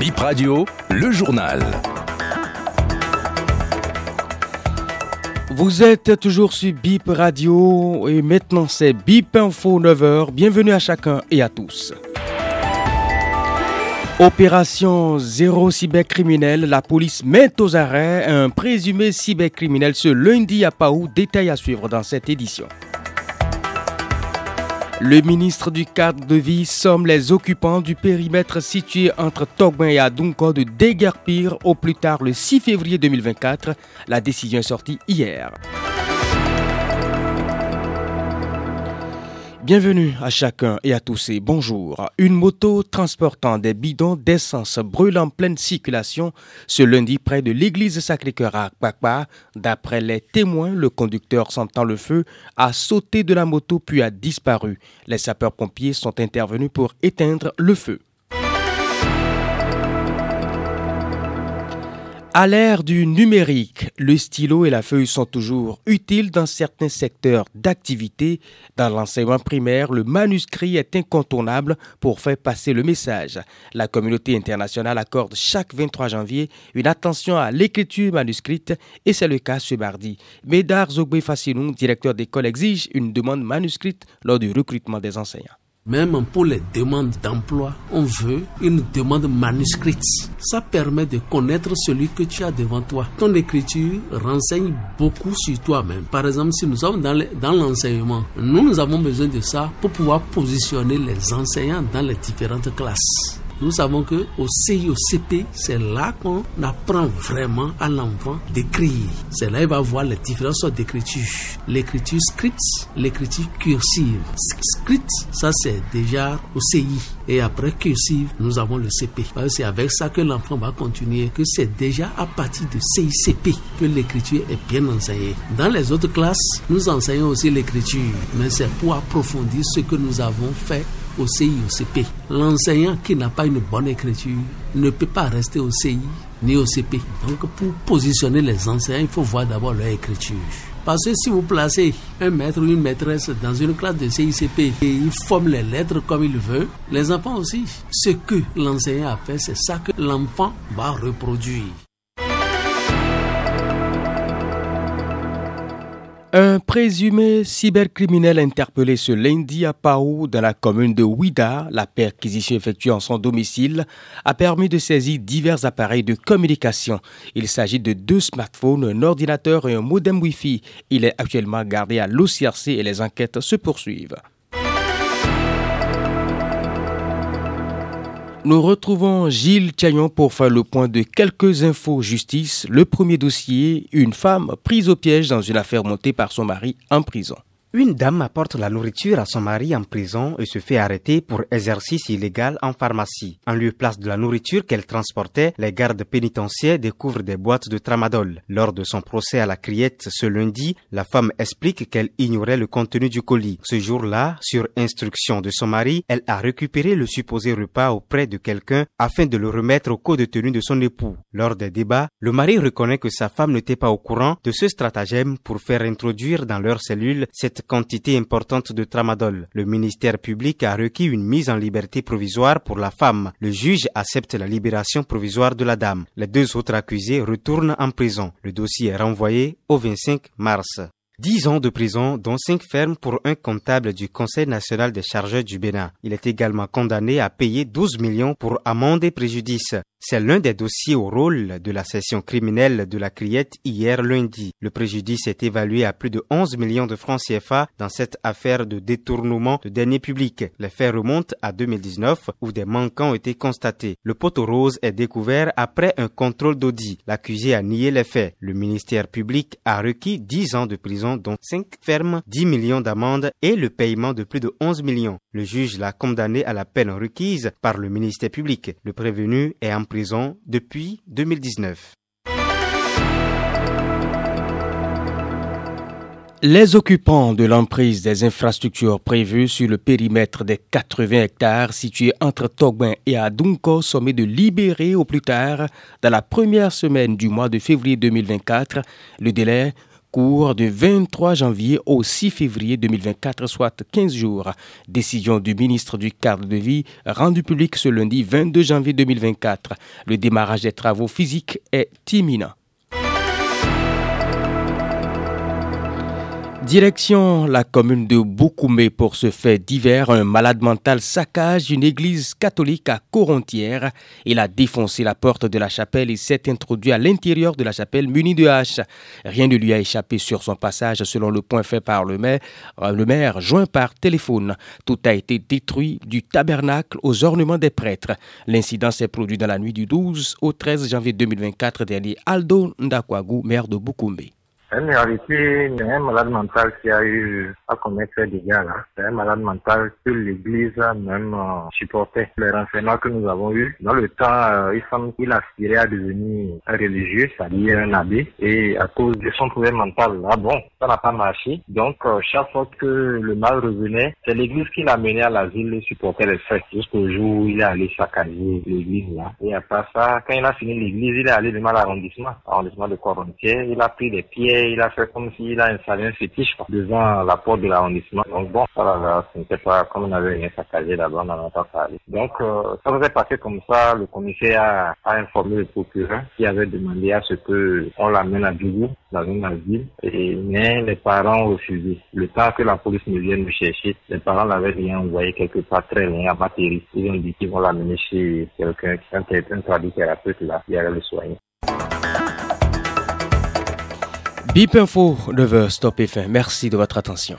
Bip Radio, le journal. Vous êtes toujours sur Bip Radio et maintenant c'est Bip Info 9h. Bienvenue à chacun et à tous. Opération zéro cybercriminel, la police met aux arrêts un présumé cybercriminel ce lundi à Paou. Détail à suivre dans cette édition. Le ministre du cadre de vie somme les occupants du périmètre situé entre Togben et Adunko de déguerpir au plus tard le 6 février 2024. La décision est sortie hier. Bienvenue à chacun et à tous et bonjour. Une moto transportant des bidons d'essence brûle en pleine circulation ce lundi près de l'église Sacré-Cœur à Kpakpa. D'après les témoins, le conducteur sentant le feu a sauté de la moto puis a disparu. Les sapeurs-pompiers sont intervenus pour éteindre le feu. À l'ère du numérique, le stylo et la feuille sont toujours utiles dans certains secteurs d'activité. Dans l'enseignement primaire, le manuscrit est incontournable pour faire passer le message. La communauté internationale accorde chaque 23 janvier une attention à l'écriture manuscrite et c'est le cas ce mardi. Médard Zogbe Fassinou, directeur d'école, exige une demande manuscrite lors du recrutement des enseignants. Même pour les demandes d'emploi, on veut une demande manuscrite. Ça permet de connaître celui que tu as devant toi. Ton écriture renseigne beaucoup sur toi-même. Par exemple, si nous sommes dans l'enseignement, nous, nous avons besoin de ça pour pouvoir positionner les enseignants dans les différentes classes. Nous savons que au CIOCP, c'est là qu'on apprend vraiment à l'enfant d'écrire. C'est là qu'il va voir les différentes sortes d'écriture. L'écriture script, l'écriture cursive. Script, ça c'est déjà au CI. Et après cursive, nous avons le CP. C'est avec ça que l'enfant va continuer, que c'est déjà à partir de CICP que l'écriture est bien enseignée. Dans les autres classes, nous enseignons aussi l'écriture, mais c'est pour approfondir ce que nous avons fait au CI, au CP. L'enseignant qui n'a pas une bonne écriture ne peut pas rester au CI ni au CP. Donc pour positionner les enseignants, il faut voir d'abord leur écriture. Parce que si vous placez un maître ou une maîtresse dans une classe de CICP et il forme les lettres comme il veut, les enfants aussi, ce que l'enseignant a fait, c'est ça que l'enfant va reproduire. Un présumé cybercriminel interpellé ce lundi à Pau, dans la commune de Ouida, la perquisition effectuée en son domicile, a permis de saisir divers appareils de communication. Il s'agit de deux smartphones, un ordinateur et un modem Wi-Fi. Il est actuellement gardé à l'OCRC et les enquêtes se poursuivent. Nous retrouvons Gilles Thiaillon pour faire le point de quelques infos justice. Le premier dossier, une femme prise au piège dans une affaire montée par son mari en prison. Une dame apporte la nourriture à son mari en prison et se fait arrêter pour exercice illégal en pharmacie. En lieu place de la nourriture qu'elle transportait, les gardes pénitentiaires découvrent des boîtes de tramadol. Lors de son procès à la criette ce lundi, la femme explique qu'elle ignorait le contenu du colis. Ce jour-là, sur instruction de son mari, elle a récupéré le supposé repas auprès de quelqu'un afin de le remettre au co-détenu de son époux. Lors des débats, le mari reconnaît que sa femme n'était pas au courant de ce stratagème pour faire introduire dans leur cellule quantité importante de tramadol. Le ministère public a requis une mise en liberté provisoire pour la femme. Le juge accepte la libération provisoire de la dame. Les deux autres accusés retournent en prison. Le dossier est renvoyé au 25 mars. 10 ans de prison, dont 5 fermes pour un comptable du Conseil national des chargeurs du Bénin. Il est également condamné à payer 12 millions pour amende et préjudice. C'est l'un des dossiers au rôle de la session criminelle de la Criette hier lundi. Le préjudice est évalué à plus de 11 millions de francs CFA dans cette affaire de détournement de deniers publics. Les faits remontent à 2019 où des manquants ont été constatés. Le poteau rose est découvert après un contrôle d'audit. L'accusé a nié les faits. Le ministère public a requis 10 ans de prison dont 5 fermes, 10 millions d'amendes et le paiement de plus de 11 millions. Le juge l'a condamné à la peine requise par le ministère public. Le prévenu est en prison depuis 2019. Les occupants de l'emprise des infrastructures prévues sur le périmètre des 80 hectares situés entre Togbin et Adunko sont de libérer au plus tard dans la première semaine du mois de février 2024. Le délai cours du 23 janvier au 6 février 2024, soit 15 jours. Décision du ministre du cadre de vie rendue publique ce lundi 22 janvier 2024. Le démarrage des travaux physiques est imminent. Direction la commune de Boukoumé pour ce fait divers. Un malade mental saccage une église catholique à Corontière. Il a défoncé la porte de la chapelle et s'est introduit à l'intérieur de la chapelle muni de hache. Rien ne lui a échappé sur son passage selon le point fait par le maire, euh, le maire joint par téléphone. Tout a été détruit du tabernacle aux ornements des prêtres. L'incident s'est produit dans la nuit du 12 au 13 janvier 2024 dernier. Aldo Ndakwagu, maire de Boukoumé. En réalité, a un malade mental qui a eu à commettre des dégâts là. C'est un malade mental que l'Église a même euh, supporté. Les renseignements que nous avons eus, dans le temps, euh, il semble qu'il aspirait à devenir un religieux, c'est-à-dire un abbé, et à cause de son problème mental, là, bon, ça n'a pas marché. Donc, euh, chaque fois que le mal revenait, c'est l'Église qui l'a mené à la ville et supportait les fêtes, jusqu'au jour où il est allé saccager l'Église là. Et après ça, quand il a fini l'Église, il est allé de mal arrondissement, arrondissement de Corontier, il a pris des pieds il a fait comme s'il a installé un fétiche devant la porte de l'arrondissement. Donc bon, ça là, ce n'était pas comme on avait rien saccagé là-bas, on n'en a pas parlé. Donc euh, ça s'est passé comme ça, le commissaire a, a, informé le procureur qui avait demandé à ce que on l'amène à Dougou, dans une asile, et mais les parents ont refusé. Le temps que la police ne vienne nous chercher, les parents l'avaient bien envoyé quelque part très loin à Matéry. Ils ont dit qu'ils vont l'amener chez quelqu'un, un, un traducteur thérapeute là, qui allait le soigner. Bip Info, 9h, stop et fin. Merci de votre attention.